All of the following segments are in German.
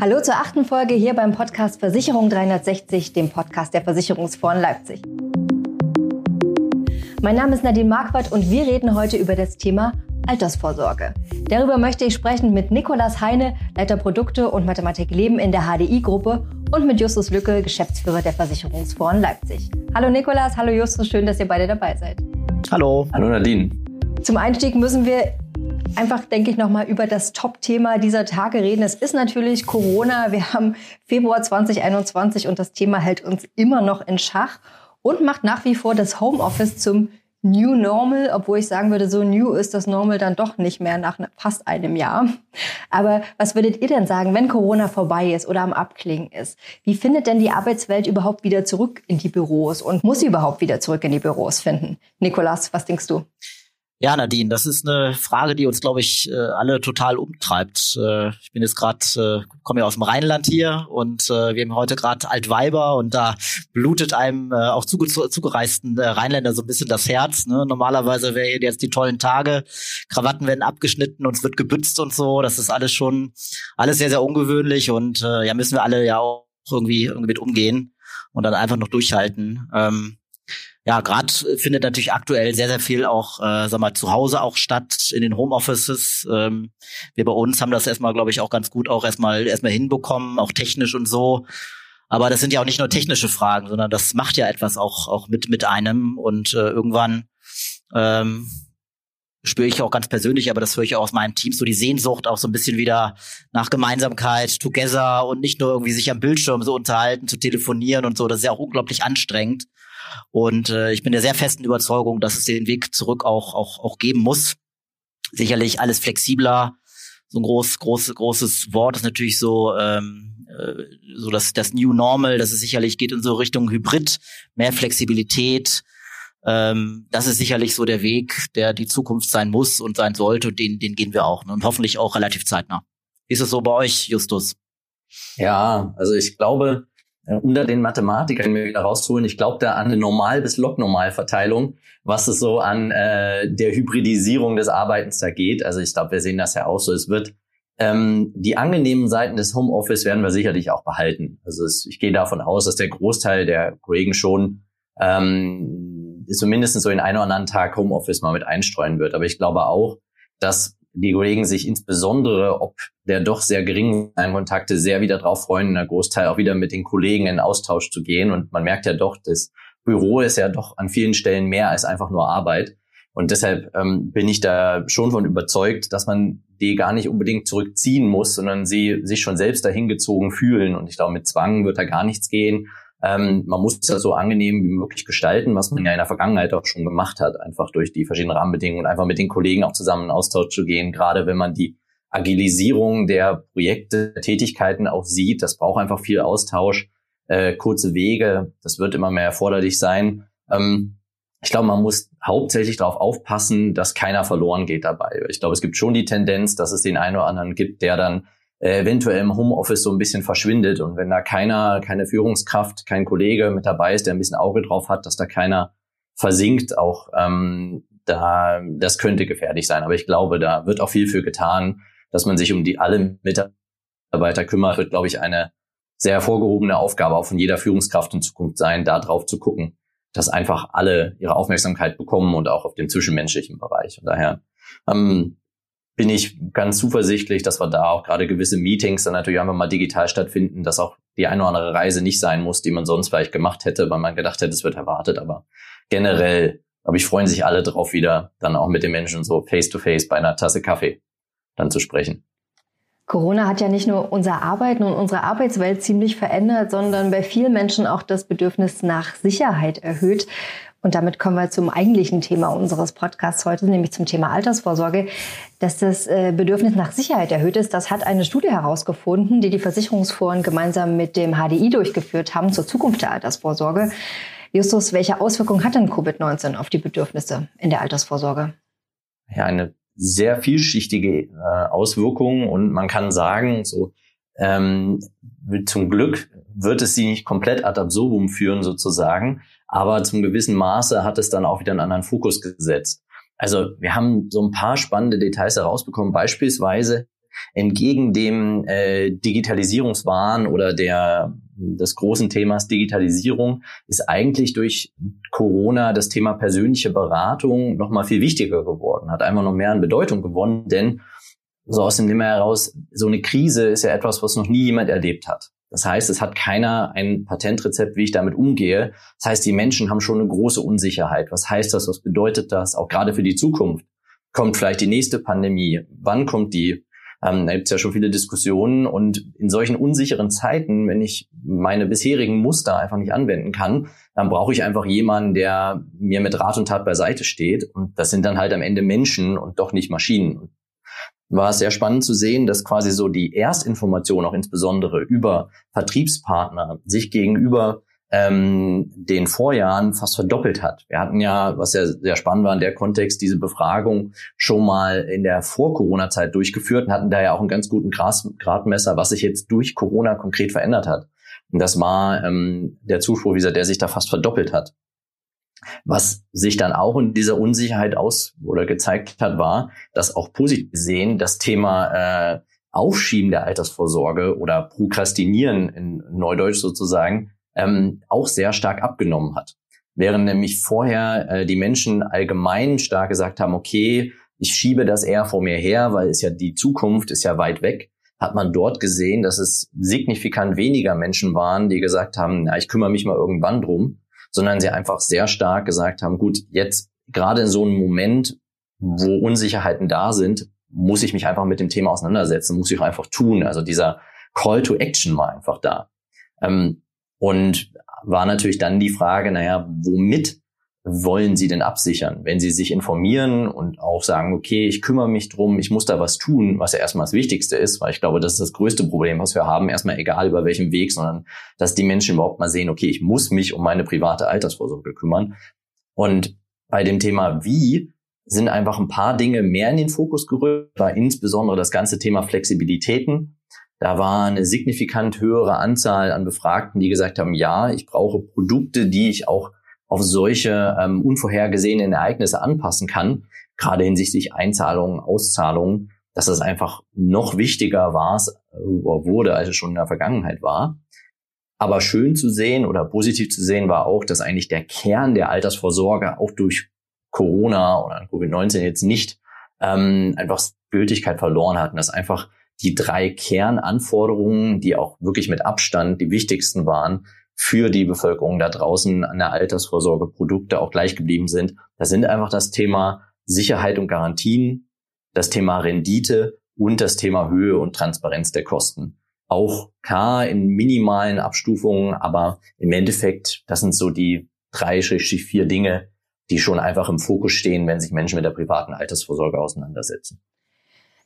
Hallo zur achten Folge hier beim Podcast Versicherung 360, dem Podcast der Versicherungsfonds Leipzig. Mein Name ist Nadine Marquardt und wir reden heute über das Thema Altersvorsorge. Darüber möchte ich sprechen mit Nikolas Heine, Leiter Produkte und Mathematik Leben in der HDI-Gruppe und mit Justus Lücke, Geschäftsführer der Versicherungsfonds Leipzig. Hallo Nikolas, hallo Justus, schön, dass ihr beide dabei seid. Hallo. Hallo Nadine. Zum Einstieg müssen wir einfach, denke ich, nochmal über das Top-Thema dieser Tage reden. Es ist natürlich Corona. Wir haben Februar 2021 und das Thema hält uns immer noch in Schach und macht nach wie vor das Homeoffice zum New Normal, obwohl ich sagen würde, so new ist das Normal dann doch nicht mehr nach fast einem Jahr. Aber was würdet ihr denn sagen, wenn Corona vorbei ist oder am Abklingen ist? Wie findet denn die Arbeitswelt überhaupt wieder zurück in die Büros und muss sie überhaupt wieder zurück in die Büros finden? Nikolas, was denkst du? Ja, Nadine, das ist eine Frage, die uns, glaube ich, äh, alle total umtreibt. Äh, ich bin jetzt gerade, äh, komme ja aus dem Rheinland hier und wir haben heute gerade Altweiber und da blutet einem auch zuge zugereisten Rheinländer so ein bisschen das Herz. Ne? Normalerweise wären jetzt die tollen Tage, Krawatten werden abgeschnitten und es wird gebützt und so. Das ist alles schon alles sehr, sehr ungewöhnlich und ja, müssen wir alle ja auch irgendwie, irgendwie mit umgehen und dann einfach noch durchhalten. Ähm, ja, gerade findet natürlich aktuell sehr, sehr viel auch, äh, sag mal, zu Hause auch statt, in den Homeoffices. Ähm, wir bei uns haben das erstmal, glaube ich, auch ganz gut auch erstmal erstmal hinbekommen, auch technisch und so. Aber das sind ja auch nicht nur technische Fragen, sondern das macht ja etwas auch, auch mit, mit einem. Und äh, irgendwann ähm, spüre ich auch ganz persönlich, aber das höre ich auch aus meinem Team, so die Sehnsucht auch so ein bisschen wieder nach Gemeinsamkeit, together und nicht nur irgendwie sich am Bildschirm so unterhalten, zu telefonieren und so. Das ist ja auch unglaublich anstrengend. Und äh, ich bin der sehr festen Überzeugung, dass es den Weg zurück auch, auch, auch geben muss. Sicherlich alles flexibler. So ein groß, groß, großes Wort ist natürlich so, ähm, äh, so das, das New Normal, dass es sicherlich geht in so Richtung Hybrid, mehr Flexibilität. Ähm, das ist sicherlich so der Weg, der die Zukunft sein muss und sein sollte. Und den, den gehen wir auch. Ne? Und hoffentlich auch relativ zeitnah. Ist es so bei euch, Justus? Ja, also ich glaube, um da den Mathematiker wieder rauszuholen, ich glaube da an eine Normal- bis Log-Normal-Verteilung, was es so an äh, der Hybridisierung des Arbeitens da geht. Also ich glaube, wir sehen das ja auch so. Es wird ähm, die angenehmen Seiten des Homeoffice werden wir sicherlich auch behalten. Also es, ich gehe davon aus, dass der Großteil der Kollegen schon ähm, zumindest so in einen oder anderen Tag Homeoffice mal mit einstreuen wird. Aber ich glaube auch, dass die Kollegen sich insbesondere, ob der doch sehr geringen Kontakte, sehr wieder drauf freuen, der Großteil auch wieder mit den Kollegen in Austausch zu gehen. Und man merkt ja doch, das Büro ist ja doch an vielen Stellen mehr als einfach nur Arbeit. Und deshalb ähm, bin ich da schon von überzeugt, dass man die gar nicht unbedingt zurückziehen muss, sondern sie sich schon selbst dahin gezogen fühlen. Und ich glaube, mit Zwang wird da gar nichts gehen. Ähm, man muss das so angenehm wie möglich gestalten, was man ja in der Vergangenheit auch schon gemacht hat, einfach durch die verschiedenen Rahmenbedingungen und einfach mit den Kollegen auch zusammen in Austausch zu gehen, gerade wenn man die Agilisierung der Projekte, der Tätigkeiten auch sieht. Das braucht einfach viel Austausch, äh, kurze Wege, das wird immer mehr erforderlich sein. Ähm, ich glaube, man muss hauptsächlich darauf aufpassen, dass keiner verloren geht dabei. Ich glaube, es gibt schon die Tendenz, dass es den einen oder anderen gibt, der dann eventuell im Homeoffice so ein bisschen verschwindet. Und wenn da keiner, keine Führungskraft, kein Kollege mit dabei ist, der ein bisschen Auge drauf hat, dass da keiner versinkt, auch ähm, da, das könnte gefährlich sein. Aber ich glaube, da wird auch viel für getan, dass man sich um die alle Mitarbeiter kümmert, wird, glaube ich, eine sehr hervorgehobene Aufgabe auch von jeder Führungskraft in Zukunft sein, da drauf zu gucken, dass einfach alle ihre Aufmerksamkeit bekommen und auch auf dem zwischenmenschlichen Bereich. Und daher ähm, bin ich ganz zuversichtlich, dass wir da auch gerade gewisse Meetings dann natürlich einfach mal digital stattfinden, dass auch die eine oder andere Reise nicht sein muss, die man sonst vielleicht gemacht hätte, weil man gedacht hätte, es wird erwartet. Aber generell, glaube ich, freuen sich alle drauf wieder, dann auch mit den Menschen so face to face bei einer Tasse Kaffee dann zu sprechen. Corona hat ja nicht nur unser Arbeiten und unsere Arbeitswelt ziemlich verändert, sondern bei vielen Menschen auch das Bedürfnis nach Sicherheit erhöht. Und damit kommen wir zum eigentlichen Thema unseres Podcasts heute, nämlich zum Thema Altersvorsorge. Dass das äh, Bedürfnis nach Sicherheit erhöht ist, das hat eine Studie herausgefunden, die die Versicherungsforen gemeinsam mit dem HDI durchgeführt haben zur Zukunft der Altersvorsorge. Justus, welche Auswirkungen hat denn Covid-19 auf die Bedürfnisse in der Altersvorsorge? Ja, eine sehr vielschichtige äh, Auswirkung und man kann sagen, so ähm, zum Glück wird es sie nicht komplett ad absurdum führen sozusagen, aber zum gewissen Maße hat es dann auch wieder einen anderen Fokus gesetzt. Also wir haben so ein paar spannende Details herausbekommen. Beispielsweise entgegen dem äh, Digitalisierungswahn oder der des großen Themas Digitalisierung ist eigentlich durch Corona das Thema persönliche Beratung noch mal viel wichtiger geworden, hat einfach noch mehr an Bedeutung gewonnen, denn so aus dem Nimmer heraus, so eine Krise ist ja etwas, was noch nie jemand erlebt hat. Das heißt, es hat keiner ein Patentrezept, wie ich damit umgehe. Das heißt, die Menschen haben schon eine große Unsicherheit. Was heißt das? Was bedeutet das? Auch gerade für die Zukunft. Kommt vielleicht die nächste Pandemie? Wann kommt die? Ähm, da gibt es ja schon viele Diskussionen und in solchen unsicheren Zeiten, wenn ich meine bisherigen Muster einfach nicht anwenden kann, dann brauche ich einfach jemanden, der mir mit Rat und Tat beiseite steht. Und das sind dann halt am Ende Menschen und doch nicht Maschinen. War es sehr spannend zu sehen, dass quasi so die Erstinformation auch insbesondere über Vertriebspartner sich gegenüber ähm, den Vorjahren fast verdoppelt hat. Wir hatten ja, was ja sehr spannend war in der Kontext, diese Befragung schon mal in der Vor-Corona-Zeit durchgeführt und hatten da ja auch einen ganz guten Gradmesser, was sich jetzt durch Corona konkret verändert hat. Und das war ähm, der Zuspruch, wie gesagt, der sich da fast verdoppelt hat. Was sich dann auch in dieser Unsicherheit aus oder gezeigt hat, war, dass auch positiv gesehen das Thema äh, Aufschieben der Altersvorsorge oder Prokrastinieren in Neudeutsch sozusagen ähm, auch sehr stark abgenommen hat. Während nämlich vorher äh, die Menschen allgemein stark gesagt haben, okay, ich schiebe das eher vor mir her, weil es ja die Zukunft ist ja weit weg, hat man dort gesehen, dass es signifikant weniger Menschen waren, die gesagt haben, na, ich kümmere mich mal irgendwann drum, sondern sie einfach sehr stark gesagt haben, gut, jetzt gerade in so einem Moment, wo Unsicherheiten da sind, muss ich mich einfach mit dem Thema auseinandersetzen, muss ich einfach tun. Also dieser Call to Action war einfach da. Ähm, und war natürlich dann die Frage, naja, womit wollen Sie denn absichern? Wenn Sie sich informieren und auch sagen, okay, ich kümmere mich drum, ich muss da was tun, was ja erstmal das Wichtigste ist, weil ich glaube, das ist das größte Problem, was wir haben, erstmal egal über welchen Weg, sondern dass die Menschen überhaupt mal sehen, okay, ich muss mich um meine private Altersvorsorge kümmern. Und bei dem Thema wie sind einfach ein paar Dinge mehr in den Fokus gerückt, war insbesondere das ganze Thema Flexibilitäten. Da war eine signifikant höhere Anzahl an Befragten, die gesagt haben, ja, ich brauche Produkte, die ich auch auf solche ähm, unvorhergesehenen Ereignisse anpassen kann, gerade hinsichtlich Einzahlungen, Auszahlungen, dass das einfach noch wichtiger war, äh, wurde, als es schon in der Vergangenheit war. Aber schön zu sehen oder positiv zu sehen war auch, dass eigentlich der Kern der Altersvorsorge auch durch Corona oder Covid-19 jetzt nicht ähm, einfach Gültigkeit verloren hat und dass einfach die drei Kernanforderungen, die auch wirklich mit Abstand die wichtigsten waren, für die Bevölkerung da draußen an der Altersvorsorge Produkte auch gleich geblieben sind. Das sind einfach das Thema Sicherheit und Garantien, das Thema Rendite und das Thema Höhe und Transparenz der Kosten. Auch klar in minimalen Abstufungen, aber im Endeffekt, das sind so die drei, vier Dinge, die schon einfach im Fokus stehen, wenn sich Menschen mit der privaten Altersvorsorge auseinandersetzen.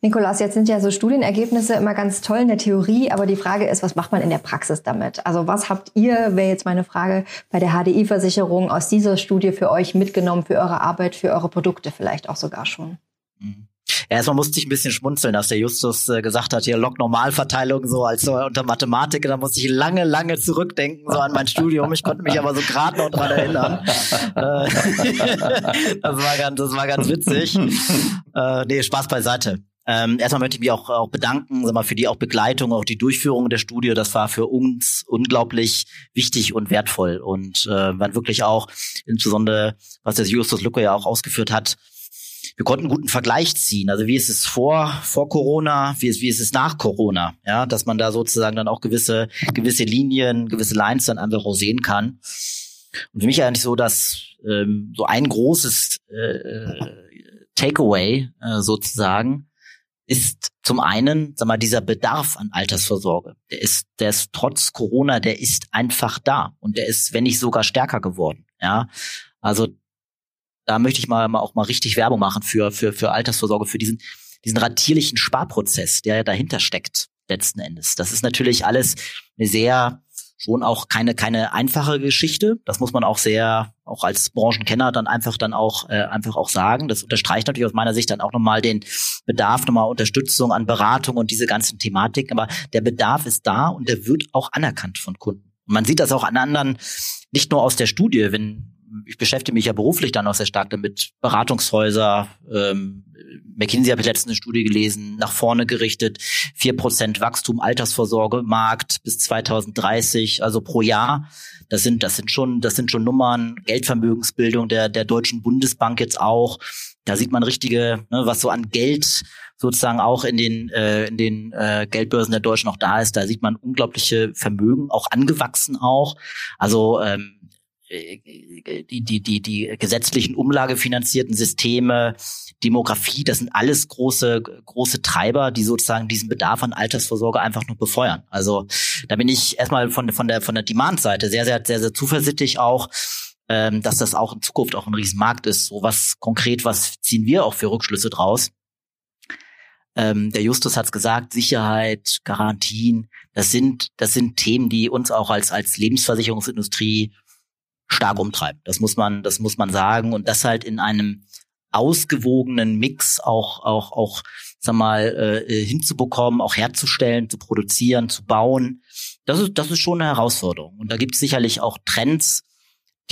Nikolas, jetzt sind ja so Studienergebnisse immer ganz toll in der Theorie, aber die Frage ist, was macht man in der Praxis damit? Also was habt ihr, wäre jetzt meine Frage, bei der HDI-Versicherung aus dieser Studie für euch mitgenommen, für eure Arbeit, für eure Produkte vielleicht auch sogar schon? Mhm. Ja, erstmal musste ich ein bisschen schmunzeln, dass der Justus äh, gesagt hat, hier Log-Normalverteilung so als so unter Mathematik. Da musste ich lange, lange zurückdenken so an mein Studium. Ich konnte mich aber so gerade noch dran erinnern. Äh, das, war ganz, das war ganz witzig. Äh, nee, Spaß beiseite. Ähm, erstmal möchte ich mich auch, auch bedanken sag mal, für die auch Begleitung, auch die Durchführung der Studie. Das war für uns unglaublich wichtig und wertvoll und äh, waren wirklich auch, insbesondere was der Justus Lucke ja auch ausgeführt hat, wir konnten einen guten Vergleich ziehen. Also wie ist es vor, vor Corona, wie ist, wie ist es nach Corona? Ja, dass man da sozusagen dann auch gewisse, gewisse Linien, gewisse Lines dann einfach auch sehen kann. Und für mich eigentlich so, dass ähm, so ein großes äh, Takeaway äh, sozusagen ist zum einen, sag mal, dieser Bedarf an Altersvorsorge. Der ist, der ist trotz Corona, der ist einfach da und der ist, wenn nicht sogar stärker geworden. Ja, also da möchte ich mal, mal auch mal richtig Werbung machen für für für Altersvorsorge, für diesen diesen ratierlichen Sparprozess, der dahinter steckt letzten Endes. Das ist natürlich alles eine sehr schon auch keine keine einfache Geschichte. Das muss man auch sehr auch als Branchenkenner dann einfach dann auch äh, einfach auch sagen. Das unterstreicht natürlich aus meiner Sicht dann auch nochmal den Bedarf nochmal Unterstützung an Beratung und diese ganzen Thematiken. Aber der Bedarf ist da und der wird auch anerkannt von Kunden. Und man sieht das auch an anderen, nicht nur aus der Studie, wenn ich beschäftige mich ja beruflich dann auch sehr stark damit. Beratungshäuser, ähm, McKinsey habe ich letztens eine Studie gelesen, nach vorne gerichtet, vier Prozent Wachstum, Altersvorsorge, Markt bis 2030, also pro Jahr. Das sind, das sind schon, das sind schon Nummern, Geldvermögensbildung der, der Deutschen Bundesbank jetzt auch. Da sieht man richtige, ne, was so an Geld sozusagen auch in den, äh, in den äh, Geldbörsen der Deutschen noch da ist. Da sieht man unglaubliche Vermögen, auch angewachsen auch. Also ähm, äh, die, die, die, die gesetzlichen umlagefinanzierten Systeme, Demografie, das sind alles große, große Treiber, die sozusagen diesen Bedarf an Altersvorsorge einfach nur befeuern. Also da bin ich erstmal von, von der, von der Demand-Seite sehr, sehr, sehr, sehr zuversichtlich auch, ähm, dass das auch in Zukunft auch ein Riesenmarkt ist. So was konkret, was ziehen wir auch für Rückschlüsse draus? Ähm, der Justus hat es gesagt, Sicherheit, Garantien, das sind, das sind Themen, die uns auch als, als Lebensversicherungsindustrie stark umtreiben. Das muss man, das muss man sagen. Und das halt in einem ausgewogenen Mix auch, auch, auch, sag mal, äh, hinzubekommen, auch herzustellen, zu produzieren, zu bauen. Das ist, das ist schon eine Herausforderung. Und da gibt es sicherlich auch Trends,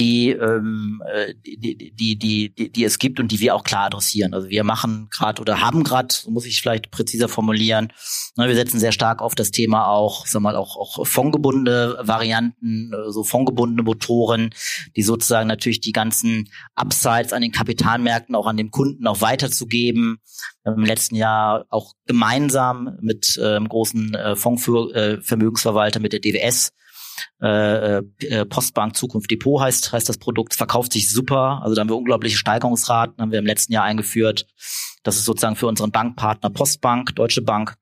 die, ähm, äh, die, die, die, die, die es gibt und die wir auch klar adressieren. Also wir machen gerade oder haben gerade, so muss ich vielleicht präziser formulieren, ne, wir setzen sehr stark auf das Thema auch, sag mal, auch, auch fondgebundene Varianten, äh, so fondgebundene Motoren, die sozusagen natürlich die ganzen Upsides an den Kapitalmärkten auch an den Kunden auch weiterzugeben. Im letzten Jahr auch gemeinsam mit ähm, großen äh, Fondsvermögensverwalter, äh, mit der DWS, äh, äh, Postbank Zukunft Depot heißt, heißt das Produkt, verkauft sich super. Also da haben wir unglaubliche Steigerungsraten, haben wir im letzten Jahr eingeführt. Das ist sozusagen für unseren Bankpartner Postbank, Deutsche Bank,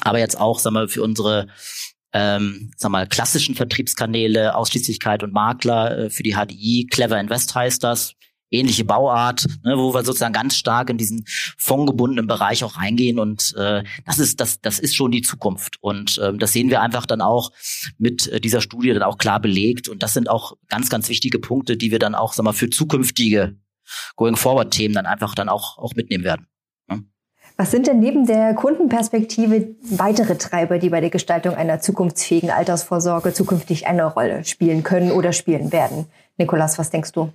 aber jetzt auch, sagen wir, für unsere ähm, sag mal, klassischen Vertriebskanäle, Ausschließlichkeit und Makler äh, für die HDI, Clever Invest heißt das, ähnliche Bauart, ne, wo wir sozusagen ganz stark in diesen fondgebundenen Bereich auch reingehen und äh, das ist das das ist schon die Zukunft und ähm, das sehen wir einfach dann auch mit äh, dieser Studie dann auch klar belegt und das sind auch ganz ganz wichtige Punkte, die wir dann auch sag mal für zukünftige Going Forward Themen dann einfach dann auch auch mitnehmen werden. Ne? Was sind denn neben der Kundenperspektive weitere Treiber, die bei der Gestaltung einer zukunftsfähigen Altersvorsorge zukünftig eine Rolle spielen können oder spielen werden? Nikolas, was denkst du?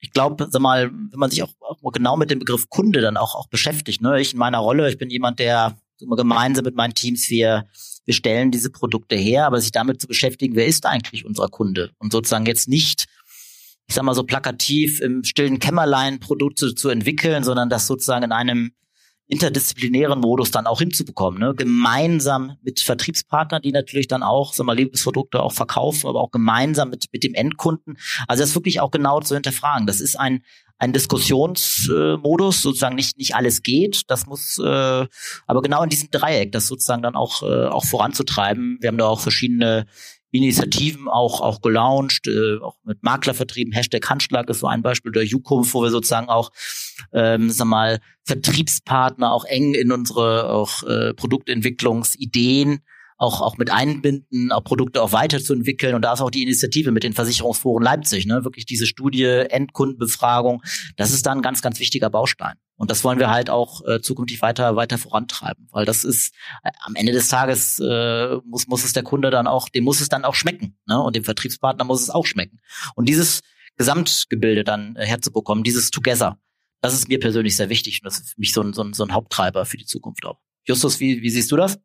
Ich glaube, sag mal, wenn man sich auch, auch genau mit dem Begriff Kunde dann auch, auch beschäftigt, ne, ich in meiner Rolle, ich bin jemand, der gemeinsam mit meinen Teams, wir, wir stellen diese Produkte her, aber sich damit zu beschäftigen, wer ist eigentlich unser Kunde? Und sozusagen jetzt nicht, ich sag mal so plakativ im stillen Kämmerlein Produkte zu entwickeln, sondern das sozusagen in einem interdisziplinären Modus dann auch hinzubekommen. Ne? Gemeinsam mit Vertriebspartnern, die natürlich dann auch sag mal, Lebensprodukte auch verkaufen, aber auch gemeinsam mit, mit dem Endkunden. Also das wirklich auch genau zu hinterfragen. Das ist ein, ein Diskussionsmodus, sozusagen nicht, nicht alles geht. Das muss äh, aber genau in diesem Dreieck, das sozusagen dann auch, äh, auch voranzutreiben. Wir haben da auch verschiedene Initiativen auch, auch gelauncht, äh, auch mit Maklervertrieben. Hashtag Handschlag ist so ein Beispiel der Jukunft, wo wir sozusagen auch, ähm, sag mal, Vertriebspartner auch eng in unsere auch äh, Produktentwicklungsideen auch, auch mit einbinden, auch Produkte auch weiterzuentwickeln. Und da ist auch die Initiative mit den Versicherungsforen Leipzig, ne? wirklich diese Studie, Endkundenbefragung, das ist dann ein ganz, ganz wichtiger Baustein. Und das wollen wir halt auch äh, zukünftig weiter, weiter vorantreiben, weil das ist äh, am Ende des Tages äh, muss, muss es der Kunde dann auch, dem muss es dann auch schmecken, ne? Und dem Vertriebspartner muss es auch schmecken. Und dieses Gesamtgebilde dann äh, herzubekommen, dieses Together, das ist mir persönlich sehr wichtig und das ist für mich so ein, so ein, so ein Haupttreiber für die Zukunft auch. Justus, wie, wie siehst du das?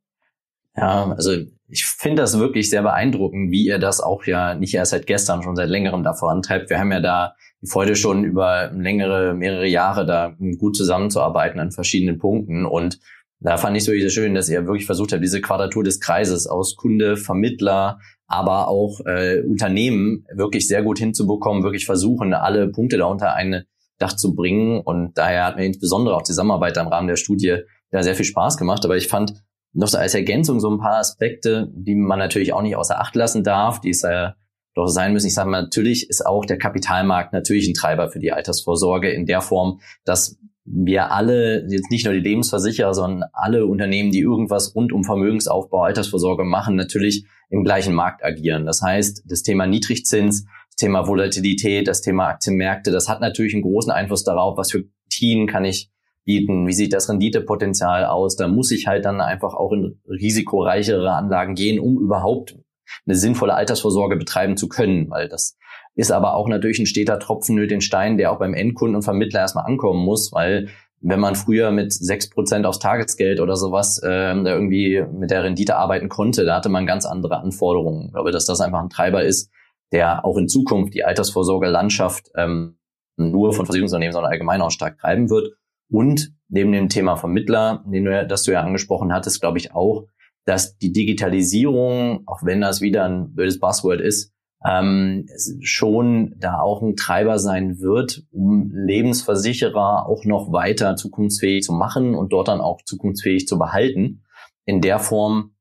Ja, also ich finde das wirklich sehr beeindruckend, wie ihr das auch ja nicht erst seit gestern, schon seit längerem da vorantreibt. Wir haben ja da die Freude schon über längere, mehrere Jahre da gut zusammenzuarbeiten an verschiedenen Punkten. Und da fand ich es wirklich sehr schön, dass ihr wirklich versucht habt, diese Quadratur des Kreises aus Kunde, Vermittler, aber auch äh, Unternehmen wirklich sehr gut hinzubekommen, wirklich versuchen, alle Punkte da unter ein Dach zu bringen. Und daher hat mir insbesondere auch die Zusammenarbeit im Rahmen der Studie da sehr viel Spaß gemacht. Aber ich fand, noch so als Ergänzung so ein paar Aspekte, die man natürlich auch nicht außer Acht lassen darf, die es ja doch sein müssen. Ich sage mal, natürlich ist auch der Kapitalmarkt natürlich ein Treiber für die Altersvorsorge in der Form, dass wir alle, jetzt nicht nur die Lebensversicherer, sondern alle Unternehmen, die irgendwas rund um Vermögensaufbau, Altersvorsorge machen, natürlich im gleichen Markt agieren. Das heißt, das Thema Niedrigzins, das Thema Volatilität, das Thema Aktienmärkte, das hat natürlich einen großen Einfluss darauf, was für Tien kann ich bieten? Wie sieht das Renditepotenzial aus? Da muss ich halt dann einfach auch in risikoreichere Anlagen gehen, um überhaupt eine sinnvolle Altersvorsorge betreiben zu können, weil das ist aber auch natürlich ein steter Tropfen nur den Stein, der auch beim Endkunden und Vermittler erstmal ankommen muss, weil wenn man früher mit sechs Prozent aufs Tagesgeld oder sowas äh, irgendwie mit der Rendite arbeiten konnte, da hatte man ganz andere Anforderungen. Ich glaube, dass das einfach ein Treiber ist, der auch in Zukunft die Altersvorsorgelandschaft ähm, nur von Versicherungsunternehmen, sondern allgemein auch stark treiben wird. Und neben dem Thema Vermittler, den du, das du ja angesprochen hattest, glaube ich auch, dass die Digitalisierung, auch wenn das wieder ein blödes Buzzword ist, ähm, schon da auch ein Treiber sein wird, um Lebensversicherer auch noch weiter zukunftsfähig zu machen und dort dann auch zukunftsfähig zu behalten. In der Form,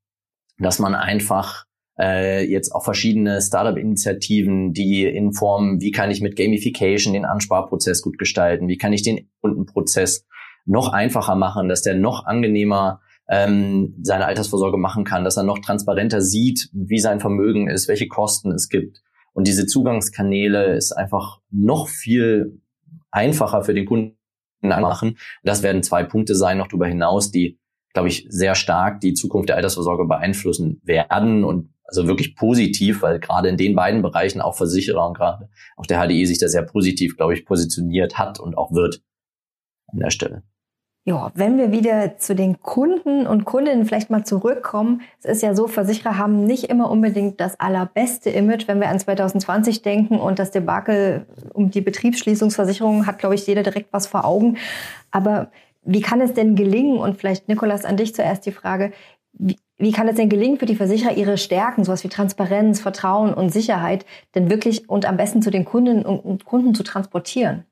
dass man einfach äh, jetzt auch verschiedene Startup-Initiativen, die in Form, wie kann ich mit Gamification den Ansparprozess gut gestalten, wie kann ich den Kundenprozess noch einfacher machen, dass der noch angenehmer ähm, seine Altersvorsorge machen kann, dass er noch transparenter sieht, wie sein Vermögen ist, welche Kosten es gibt. Und diese Zugangskanäle ist einfach noch viel einfacher für den Kunden anmachen. Das werden zwei Punkte sein, noch darüber hinaus, die, glaube ich, sehr stark die Zukunft der Altersvorsorge beeinflussen werden und also wirklich positiv, weil gerade in den beiden Bereichen auch Versicherer und gerade auch der HDI sich da sehr positiv, glaube ich, positioniert hat und auch wird an der Stelle. Ja, wenn wir wieder zu den Kunden und Kundinnen vielleicht mal zurückkommen, es ist ja so, Versicherer haben nicht immer unbedingt das allerbeste Image, wenn wir an 2020 denken und das Debakel um die Betriebsschließungsversicherung hat, glaube ich, jeder direkt was vor Augen. Aber wie kann es denn gelingen, und vielleicht Nikolas an dich zuerst die Frage, wie, wie kann es denn gelingen für die Versicherer, ihre Stärken, sowas wie Transparenz, Vertrauen und Sicherheit, denn wirklich und am besten zu den Kundinnen und Kunden zu transportieren?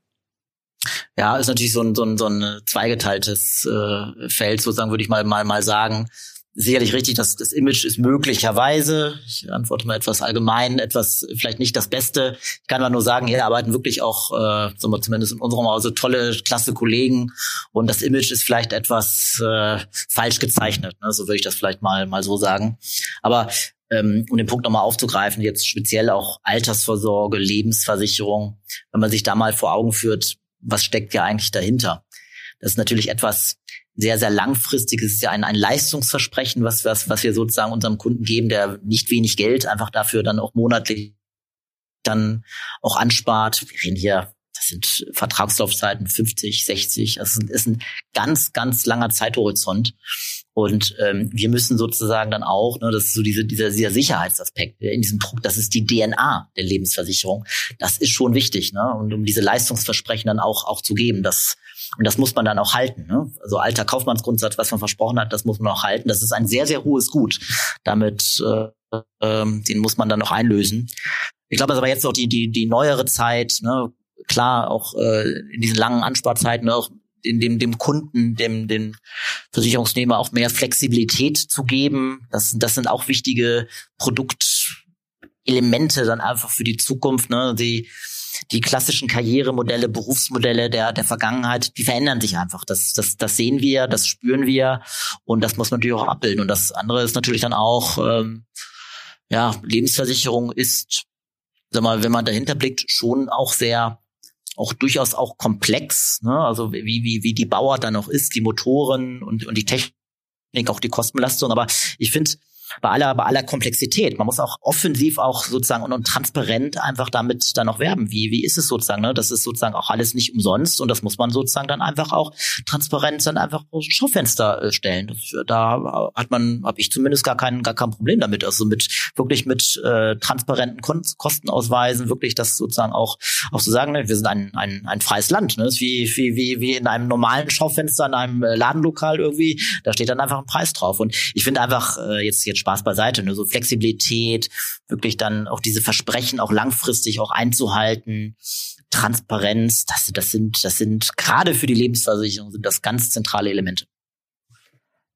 Ja, ist natürlich so ein, so ein, so ein zweigeteiltes äh, Feld, sozusagen würde ich mal, mal, mal sagen. Sicherlich richtig, dass das Image ist möglicherweise, ich antworte mal etwas allgemein, etwas vielleicht nicht das Beste. Ich kann mal nur sagen, hier arbeiten wirklich auch, äh, zumindest in unserem Hause, tolle, klasse Kollegen und das Image ist vielleicht etwas äh, falsch gezeichnet. Ne? So würde ich das vielleicht mal, mal so sagen. Aber ähm, um den Punkt nochmal aufzugreifen, jetzt speziell auch Altersvorsorge, Lebensversicherung, wenn man sich da mal vor Augen führt, was steckt ja eigentlich dahinter? Das ist natürlich etwas sehr, sehr langfristiges, ist ja ein, ein Leistungsversprechen, was, was, was wir sozusagen unserem Kunden geben, der nicht wenig Geld einfach dafür dann auch monatlich dann auch anspart. Wir reden hier, das sind Vertragslaufzeiten 50, 60, das ist ein, ist ganz, ganz langer Zeithorizont. Und ähm, wir müssen sozusagen dann auch, ne, das ist so diese, dieser, dieser Sicherheitsaspekt in diesem Druck, das ist die DNA der Lebensversicherung. Das ist schon wichtig, ne? Und um diese Leistungsversprechen dann auch, auch zu geben. Das, und das muss man dann auch halten. Ne? Also alter Kaufmannsgrundsatz, was man versprochen hat, das muss man auch halten. Das ist ein sehr, sehr hohes Gut. Damit äh, ähm, den muss man dann noch einlösen. Ich glaube, das aber jetzt auch die, die, die neuere Zeit, ne, klar, auch äh, in diesen langen Ansparzeiten auch in dem, dem Kunden, dem, dem Versicherungsnehmer auch mehr Flexibilität zu geben. Das, das sind auch wichtige Produktelemente dann einfach für die Zukunft. Ne? Die, die klassischen Karrieremodelle, Berufsmodelle der, der Vergangenheit, die verändern sich einfach. Das, das, das sehen wir, das spüren wir und das muss man natürlich auch abbilden. Und das andere ist natürlich dann auch, ähm, ja, Lebensversicherung ist, sag mal, wenn man dahinter blickt, schon auch sehr auch durchaus auch komplex, ne? also wie, wie, wie die Bauer dann noch ist, die Motoren und, und die Technik, auch die Kostenbelastung. Aber ich finde, bei aller, bei aller Komplexität. Man muss auch offensiv auch sozusagen und, und transparent einfach damit dann auch werben. Wie, wie ist es sozusagen? Ne? Das ist sozusagen auch alles nicht umsonst und das muss man sozusagen dann einfach auch transparent dann einfach aus Schaufenster äh, stellen. Das, da hat man, habe ich zumindest gar kein, gar kein Problem damit. Also mit wirklich mit äh, transparenten Kon Kostenausweisen, wirklich das sozusagen auch, auch zu sagen, ne? wir sind ein, ein, ein freies Land. Ne? Das ist wie, wie, wie, wie in einem normalen Schaufenster, in einem äh, Ladenlokal irgendwie, da steht dann einfach ein Preis drauf. Und ich finde einfach, äh, jetzt, jetzt Spaß beiseite, ne? so Flexibilität, wirklich dann auch diese Versprechen auch langfristig auch einzuhalten, Transparenz, das, das sind, das sind gerade für die Lebensversicherung sind das ganz zentrale Elemente.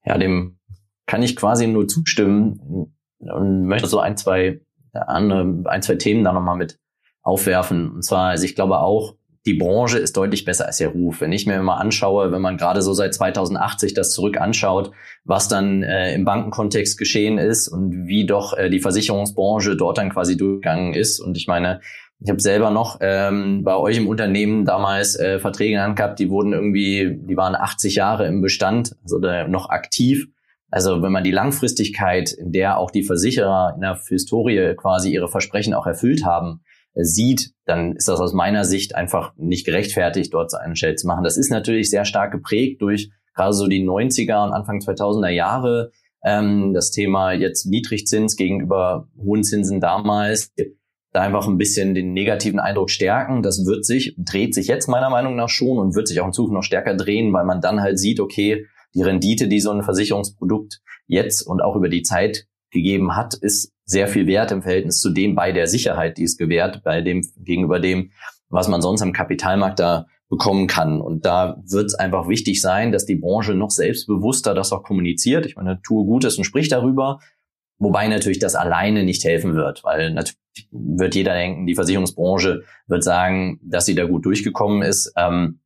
Ja, dem kann ich quasi nur zustimmen und möchte so ein, zwei andere, ein, zwei Themen da nochmal mit aufwerfen. Und zwar, also ich glaube auch, die Branche ist deutlich besser als der Ruf. Wenn ich mir mal anschaue, wenn man gerade so seit 2080 das zurück anschaut, was dann äh, im Bankenkontext geschehen ist und wie doch äh, die Versicherungsbranche dort dann quasi durchgegangen ist. Und ich meine, ich habe selber noch ähm, bei euch im Unternehmen damals äh, Verträge in gehabt, die wurden irgendwie, die waren 80 Jahre im Bestand, also noch aktiv. Also wenn man die Langfristigkeit, in der auch die Versicherer in der Historie quasi ihre Versprechen auch erfüllt haben, sieht, dann ist das aus meiner Sicht einfach nicht gerechtfertigt, dort so einen Shell zu machen. Das ist natürlich sehr stark geprägt durch gerade so die 90er und Anfang 2000er Jahre. Ähm, das Thema jetzt Niedrigzins gegenüber hohen Zinsen damals, da einfach ein bisschen den negativen Eindruck stärken. Das wird sich, dreht sich jetzt meiner Meinung nach schon und wird sich auch in Zukunft noch stärker drehen, weil man dann halt sieht, okay, die Rendite, die so ein Versicherungsprodukt jetzt und auch über die Zeit gegeben hat, ist sehr viel wert im Verhältnis zu dem bei der Sicherheit, die es gewährt, bei dem gegenüber dem, was man sonst am Kapitalmarkt da bekommen kann. Und da wird es einfach wichtig sein, dass die Branche noch selbstbewusster das auch kommuniziert. Ich meine, tue Gutes und spricht darüber. Wobei natürlich das alleine nicht helfen wird, weil natürlich wird jeder denken, die Versicherungsbranche wird sagen, dass sie da gut durchgekommen ist. Ähm,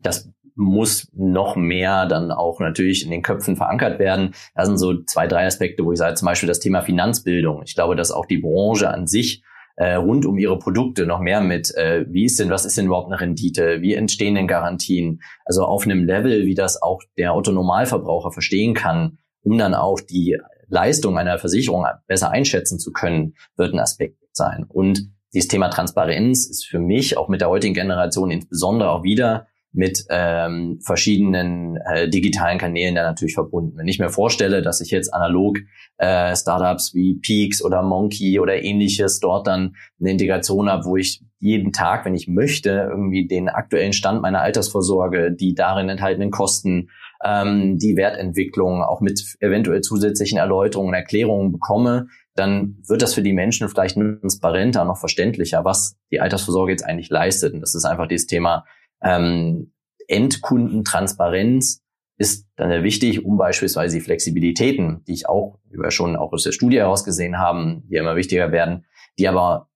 das muss noch mehr dann auch natürlich in den Köpfen verankert werden. Das sind so zwei, drei Aspekte, wo ich sage, zum Beispiel das Thema Finanzbildung. Ich glaube, dass auch die Branche an sich äh, rund um ihre Produkte noch mehr mit, äh, wie ist denn, was ist denn überhaupt eine Rendite, wie entstehen denn Garantien, also auf einem Level, wie das auch der Autonormalverbraucher verstehen kann, um dann auch die Leistung einer Versicherung besser einschätzen zu können, wird ein Aspekt sein. Und dieses Thema Transparenz ist für mich auch mit der heutigen Generation insbesondere auch wieder mit ähm, verschiedenen äh, digitalen Kanälen da natürlich verbunden. Wenn ich mir vorstelle, dass ich jetzt analog äh, Startups wie Peaks oder Monkey oder ähnliches dort dann eine Integration habe, wo ich jeden Tag, wenn ich möchte, irgendwie den aktuellen Stand meiner Altersvorsorge, die darin enthaltenen Kosten, ähm, die Wertentwicklung auch mit eventuell zusätzlichen Erläuterungen, Erklärungen bekomme, dann wird das für die Menschen vielleicht transparenter, noch verständlicher, was die Altersvorsorge jetzt eigentlich leistet. Und das ist einfach dieses Thema ähm, Endkundentransparenz ist dann sehr wichtig, um beispielsweise die Flexibilitäten, die ich auch, wie wir schon auch aus der Studie herausgesehen haben, die immer wichtiger werden, die aber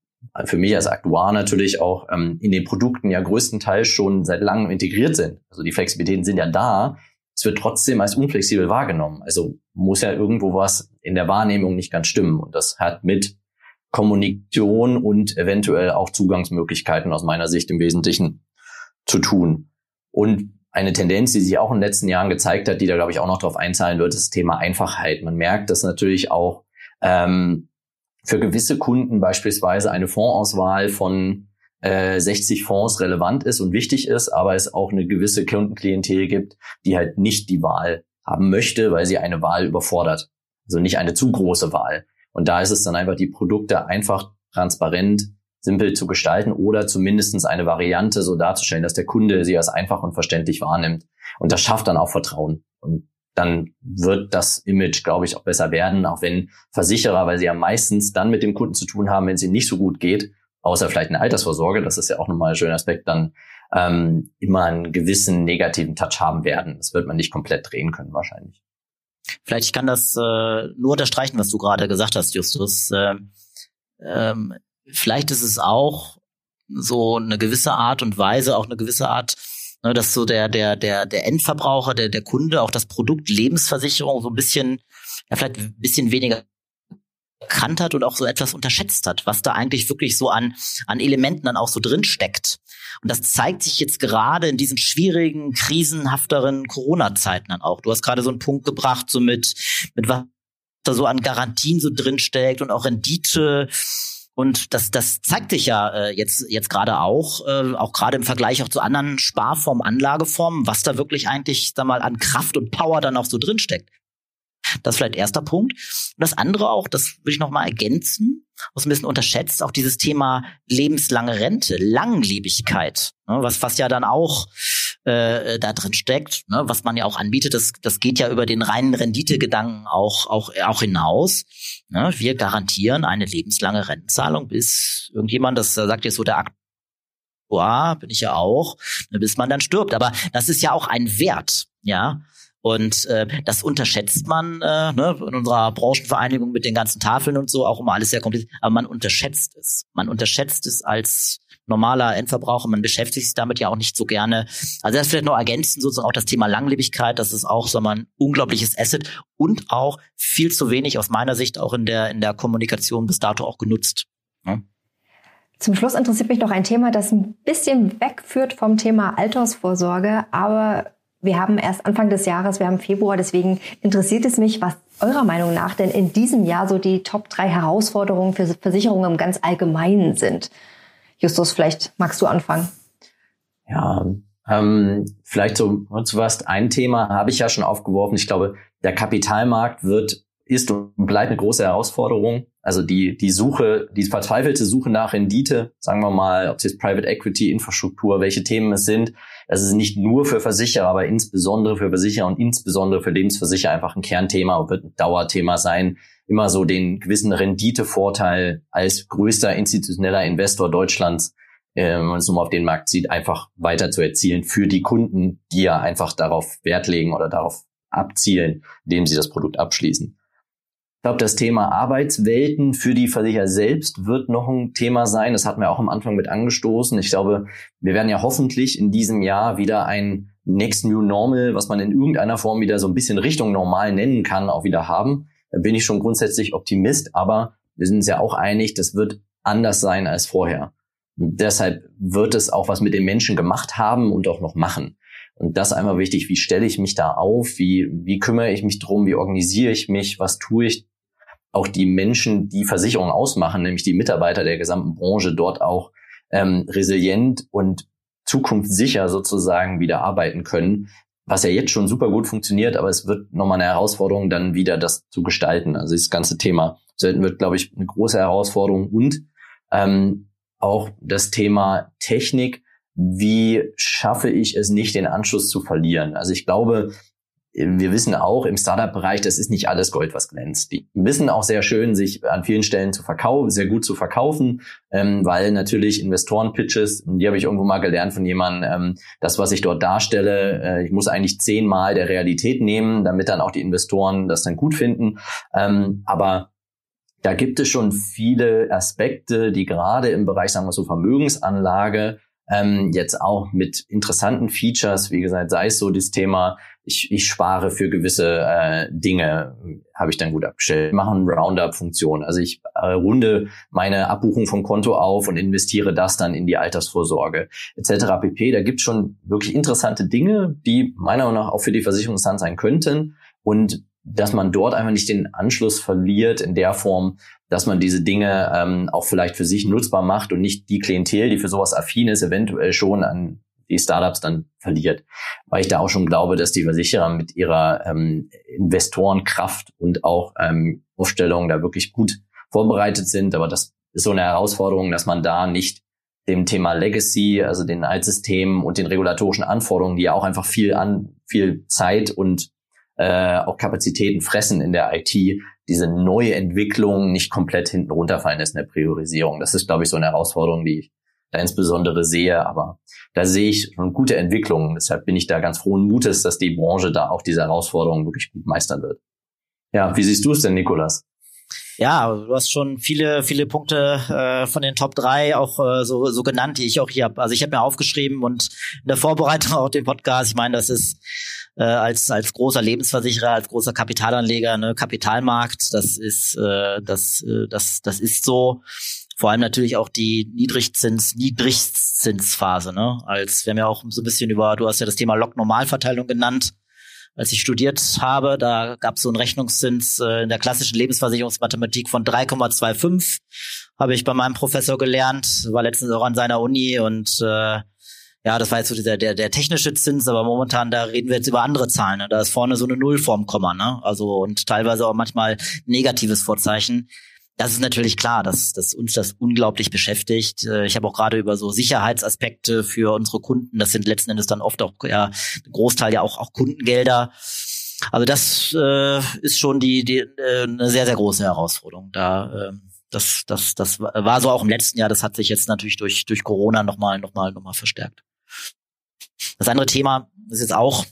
für mich als Aktuar natürlich auch ähm, in den Produkten ja größtenteils schon seit langem integriert sind. Also die Flexibilitäten sind ja da. Es wird trotzdem als unflexibel wahrgenommen. Also muss ja irgendwo was in der Wahrnehmung nicht ganz stimmen. Und das hat mit Kommunikation und eventuell auch Zugangsmöglichkeiten aus meiner Sicht im Wesentlichen zu tun. Und eine Tendenz, die sich auch in den letzten Jahren gezeigt hat, die da, glaube ich, auch noch darauf einzahlen wird, ist das Thema Einfachheit. Man merkt, dass natürlich auch ähm, für gewisse Kunden beispielsweise eine Fondsauswahl von äh, 60 Fonds relevant ist und wichtig ist, aber es auch eine gewisse Kundenklientel gibt, die halt nicht die Wahl haben möchte, weil sie eine Wahl überfordert. Also nicht eine zu große Wahl. Und da ist es dann einfach, die Produkte einfach transparent simpel zu gestalten oder zumindestens eine Variante so darzustellen, dass der Kunde sie als einfach und verständlich wahrnimmt. Und das schafft dann auch Vertrauen. Und dann wird das Image, glaube ich, auch besser werden, auch wenn Versicherer, weil sie ja meistens dann mit dem Kunden zu tun haben, wenn es ihm nicht so gut geht, außer vielleicht eine Altersvorsorge, das ist ja auch nochmal ein schöner Aspekt, dann ähm, immer einen gewissen negativen Touch haben werden. Das wird man nicht komplett drehen können wahrscheinlich. Vielleicht ich kann das äh, nur unterstreichen, was du gerade gesagt hast, Justus. Äh, ähm, vielleicht ist es auch so eine gewisse Art und Weise, auch eine gewisse Art, ne, dass so der, der, der, der Endverbraucher, der, der Kunde auch das Produkt Lebensversicherung so ein bisschen, ja, vielleicht ein bisschen weniger erkannt hat und auch so etwas unterschätzt hat, was da eigentlich wirklich so an, an Elementen dann auch so drin steckt. Und das zeigt sich jetzt gerade in diesen schwierigen, krisenhafteren Corona-Zeiten dann auch. Du hast gerade so einen Punkt gebracht, so mit, mit was da so an Garantien so drin steckt und auch Rendite und das, das zeigt sich ja äh, jetzt, jetzt gerade auch, äh, auch gerade im Vergleich auch zu anderen Sparformen, Anlageformen, was da wirklich eigentlich da mal an Kraft und Power dann auch so drinsteckt. Das ist vielleicht erster Punkt. Und das andere auch, das würde ich noch mal ergänzen, was ein bisschen unterschätzt, auch dieses Thema lebenslange Rente, Langlebigkeit, ne, was, was ja dann auch äh, da drin steckt, ne, was man ja auch anbietet, das, das geht ja über den reinen Renditegedanken auch, auch, auch hinaus. Ne, wir garantieren eine lebenslange Rentenzahlung, bis irgendjemand, das sagt jetzt so der Aktuar, bin ich ja auch, ne, bis man dann stirbt. Aber das ist ja auch ein Wert, ja. Und äh, das unterschätzt man äh, ne, in unserer Branchenvereinigung mit den ganzen Tafeln und so, auch immer alles sehr kompliziert. Aber man unterschätzt es. Man unterschätzt es als normaler Endverbraucher. Man beschäftigt sich damit ja auch nicht so gerne. Also das vielleicht noch ergänzen, sozusagen auch das Thema Langlebigkeit. Das ist auch so ein unglaubliches Asset und auch viel zu wenig aus meiner Sicht auch in der, in der Kommunikation bis dato auch genutzt. Ja. Zum Schluss interessiert mich noch ein Thema, das ein bisschen wegführt vom Thema Altersvorsorge, aber wir haben erst Anfang des Jahres, wir haben Februar, deswegen interessiert es mich, was eurer Meinung nach denn in diesem Jahr so die Top drei Herausforderungen für Versicherungen im ganz Allgemeinen sind. Justus, vielleicht magst du anfangen. Ja, ähm, vielleicht so zuerst ein Thema habe ich ja schon aufgeworfen. Ich glaube, der Kapitalmarkt wird ist und bleibt eine große Herausforderung. Also die, die Suche, die verzweifelte Suche nach Rendite, sagen wir mal, ob es jetzt Private Equity, Infrastruktur, welche Themen es sind, das ist nicht nur für Versicherer, aber insbesondere für Versicherer und insbesondere für Lebensversicherer einfach ein Kernthema und wird ein Dauerthema sein. Immer so den gewissen Renditevorteil als größter institutioneller Investor Deutschlands, äh, wenn man es nur mal auf den Markt sieht, einfach weiter zu erzielen für die Kunden, die ja einfach darauf Wert legen oder darauf abzielen, indem sie das Produkt abschließen. Ich glaube, das Thema Arbeitswelten für die Versicherer selbst wird noch ein Thema sein. Das hatten wir auch am Anfang mit angestoßen. Ich glaube, wir werden ja hoffentlich in diesem Jahr wieder ein Next New Normal, was man in irgendeiner Form wieder so ein bisschen Richtung normal nennen kann, auch wieder haben. Bin ich schon grundsätzlich Optimist, aber wir sind uns ja auch einig, das wird anders sein als vorher. Und deshalb wird es auch was mit den Menschen gemacht haben und auch noch machen. Und das einmal wichtig, wie stelle ich mich da auf, wie, wie kümmere ich mich drum, wie organisiere ich mich, was tue ich, auch die Menschen, die Versicherungen ausmachen, nämlich die Mitarbeiter der gesamten Branche, dort auch ähm, resilient und zukunftssicher sozusagen wieder arbeiten können, was ja jetzt schon super gut funktioniert, aber es wird nochmal eine Herausforderung, dann wieder das zu gestalten. Also das ganze Thema wird, glaube ich, eine große Herausforderung und ähm, auch das Thema Technik wie schaffe ich es nicht, den Anschluss zu verlieren? Also ich glaube, wir wissen auch im Startup-Bereich, das ist nicht alles Gold, was glänzt. Die wissen auch sehr schön, sich an vielen Stellen zu verkaufen, sehr gut zu verkaufen, ähm, weil natürlich Investoren-Pitches, die habe ich irgendwo mal gelernt von jemandem, ähm, das, was ich dort darstelle, äh, ich muss eigentlich zehnmal der Realität nehmen, damit dann auch die Investoren das dann gut finden. Ähm, aber da gibt es schon viele Aspekte, die gerade im Bereich, sagen wir so, Vermögensanlage ähm, jetzt auch mit interessanten Features, wie gesagt, sei es so das Thema, ich, ich spare für gewisse äh, Dinge, habe ich dann gut abgestellt. Machen Roundup-Funktion. Also ich äh, runde meine Abbuchung vom Konto auf und investiere das dann in die Altersvorsorge etc. pp. Da gibt schon wirklich interessante Dinge, die meiner Meinung nach auch für die Versicherung interessant sein könnten. Und dass man dort einfach nicht den Anschluss verliert in der Form, dass man diese Dinge ähm, auch vielleicht für sich nutzbar macht und nicht die Klientel, die für sowas affin ist, eventuell schon an die Startups dann verliert. Weil ich da auch schon glaube, dass die Versicherer mit ihrer ähm, Investorenkraft und auch ähm, Aufstellung da wirklich gut vorbereitet sind. Aber das ist so eine Herausforderung, dass man da nicht dem Thema Legacy, also den Altsystemen und den regulatorischen Anforderungen, die ja auch einfach viel an, viel Zeit und äh, auch Kapazitäten fressen in der IT, diese neue Entwicklung nicht komplett hinten runterfallen ist in der Priorisierung. Das ist, glaube ich, so eine Herausforderung, die ich da insbesondere sehe. Aber da sehe ich schon gute Entwicklungen. Deshalb bin ich da ganz frohen Mutes, dass die Branche da auch diese Herausforderungen wirklich gut meistern wird. Ja, wie siehst du es denn, Nikolas? Ja, du hast schon viele, viele Punkte äh, von den Top 3 auch äh, so, so genannt, die ich auch hier habe. Also ich habe mir aufgeschrieben und in der Vorbereitung auch den Podcast, ich meine, das ist äh, als als großer Lebensversicherer, als großer Kapitalanleger, ne, Kapitalmarkt, das ist äh, das äh, das das ist so. Vor allem natürlich auch die Niedrigzins Niedrigzinsphase, ne? Als wir haben ja auch so ein bisschen über, du hast ja das Thema Log-Normalverteilung genannt. Als ich studiert habe, da gab es so einen Rechnungszins äh, in der klassischen Lebensversicherungsmathematik von 3,25. Habe ich bei meinem Professor gelernt, war letztens auch an seiner Uni und äh, ja, das war jetzt so der, der, der technische Zins, aber momentan, da reden wir jetzt über andere Zahlen. Ne? Da ist vorne so eine Null vorm Komma, ne? Also und teilweise auch manchmal negatives Vorzeichen. Das ist natürlich klar, dass, dass uns das unglaublich beschäftigt. Äh, ich habe auch gerade über so Sicherheitsaspekte für unsere Kunden. Das sind letzten Endes dann oft auch ja ein Großteil ja auch auch Kundengelder. Also das äh, ist schon die, die äh, eine sehr sehr große Herausforderung. Da äh, das das das war so auch im letzten Jahr. Das hat sich jetzt natürlich durch durch Corona nochmal noch mal noch mal verstärkt. Das andere Thema ist jetzt auch,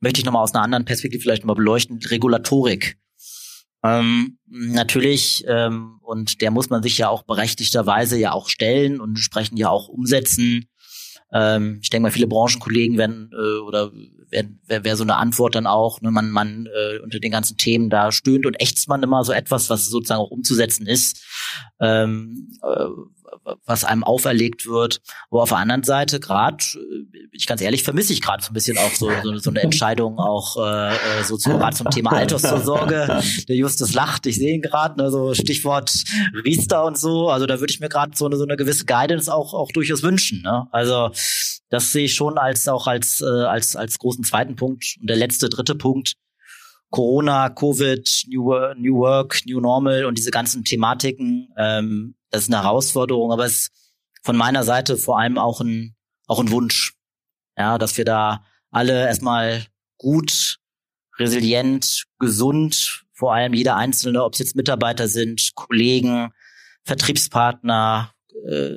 möchte ich nochmal aus einer anderen Perspektive vielleicht nochmal beleuchten, Regulatorik. Ähm, natürlich, ähm, und der muss man sich ja auch berechtigterweise ja auch stellen und entsprechend ja auch umsetzen. Ähm, ich denke mal, viele Branchenkollegen werden äh, oder wäre wär, so eine Antwort dann auch, ne, man, man äh, unter den ganzen Themen, da stöhnt und ächzt man immer so etwas, was sozusagen auch umzusetzen ist. Ähm, äh, was einem auferlegt wird. Aber auf der anderen Seite, gerade, bin ich ganz ehrlich, vermisse ich gerade so ein bisschen auch so, so, so eine Entscheidung auch äh, äh so zu, gerade zum Thema Altersvorsorge. Der Justus lacht, ich sehe ihn gerade, ne, so Stichwort Riester und so. Also da würde ich mir gerade so eine, so eine gewisse Guidance auch, auch durchaus wünschen. Ne? Also das sehe ich schon als auch als, äh, als, als großen zweiten Punkt. Und der letzte, dritte Punkt, Corona, Covid, New, New Work, New Normal und diese ganzen Thematiken, ähm, das ist eine Herausforderung, aber es ist von meiner Seite vor allem auch ein, auch ein Wunsch. Ja, dass wir da alle erstmal gut, resilient, gesund, vor allem jeder Einzelne, ob es jetzt Mitarbeiter sind, Kollegen, Vertriebspartner, äh,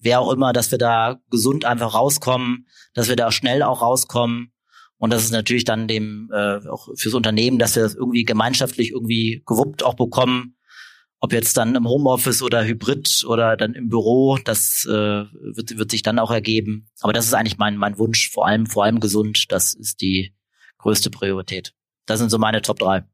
wer auch immer, dass wir da gesund einfach rauskommen, dass wir da schnell auch rauskommen und das ist natürlich dann dem äh, auch fürs Unternehmen, dass wir das irgendwie gemeinschaftlich irgendwie gewuppt auch bekommen. Ob jetzt dann im Homeoffice oder Hybrid oder dann im Büro, das äh, wird, wird sich dann auch ergeben. Aber das ist eigentlich mein, mein Wunsch, vor allem, vor allem gesund. Das ist die größte Priorität. Das sind so meine Top drei.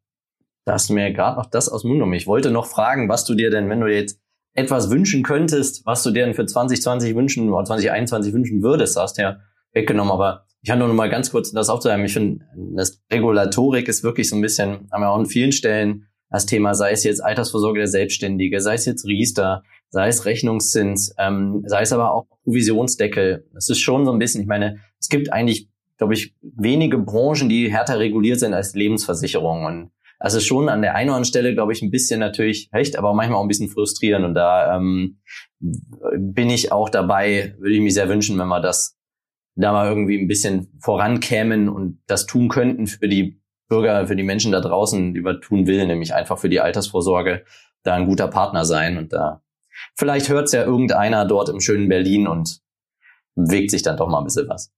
Da hast du mir gerade noch das aus dem Mund genommen. Ich wollte noch fragen, was du dir denn, wenn du jetzt etwas wünschen könntest, was du dir denn für 2020 wünschen oder 2021 wünschen würdest, hast du ja weggenommen. Aber ich kann nur noch mal ganz kurz das aufzuhören. Ich finde, das Regulatorik ist wirklich so ein bisschen, haben wir auch an vielen Stellen das Thema, sei es jetzt Altersvorsorge der Selbstständige, sei es jetzt Riester, sei es Rechnungszins, ähm, sei es aber auch Provisionsdeckel. Das ist schon so ein bisschen, ich meine, es gibt eigentlich, glaube ich, wenige Branchen, die härter reguliert sind als Lebensversicherung. Und das ist schon an der einen oder anderen Stelle, glaube ich, ein bisschen natürlich recht, aber manchmal auch ein bisschen frustrierend. Und da ähm, bin ich auch dabei, würde ich mich sehr wünschen, wenn wir das da mal irgendwie ein bisschen vorankämen und das tun könnten für die Bürger, für die Menschen da draußen, die wir tun will, nämlich einfach für die Altersvorsorge da ein guter Partner sein und da vielleicht hört's ja irgendeiner dort im schönen Berlin und bewegt sich dann doch mal ein bisschen was.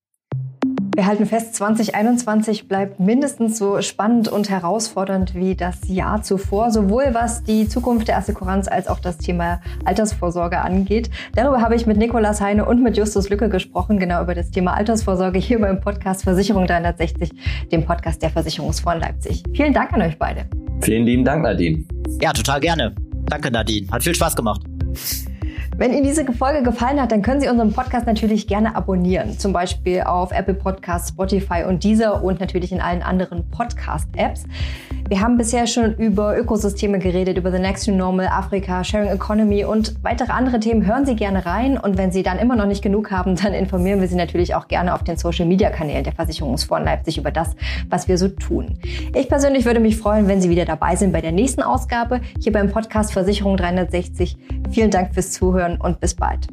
Wir halten fest, 2021 bleibt mindestens so spannend und herausfordernd wie das Jahr zuvor, sowohl was die Zukunft der Assekuranz als auch das Thema Altersvorsorge angeht. Darüber habe ich mit Nikolas Heine und mit Justus Lücke gesprochen, genau über das Thema Altersvorsorge hier beim Podcast Versicherung 360, dem Podcast der Versicherungsfonds Leipzig. Vielen Dank an euch beide. Vielen lieben Dank, Nadine. Ja, total gerne. Danke, Nadine. Hat viel Spaß gemacht. Wenn Ihnen diese Folge gefallen hat, dann können Sie unseren Podcast natürlich gerne abonnieren. Zum Beispiel auf Apple Podcasts, Spotify und dieser und natürlich in allen anderen Podcast-Apps. Wir haben bisher schon über Ökosysteme geredet, über The Next New Normal, Afrika, Sharing Economy und weitere andere Themen. Hören Sie gerne rein und wenn Sie dann immer noch nicht genug haben, dann informieren wir Sie natürlich auch gerne auf den Social-Media-Kanälen der Versicherungsfonds Leipzig über das, was wir so tun. Ich persönlich würde mich freuen, wenn Sie wieder dabei sind bei der nächsten Ausgabe hier beim Podcast Versicherung 360. Vielen Dank fürs Zuhören und bis bald.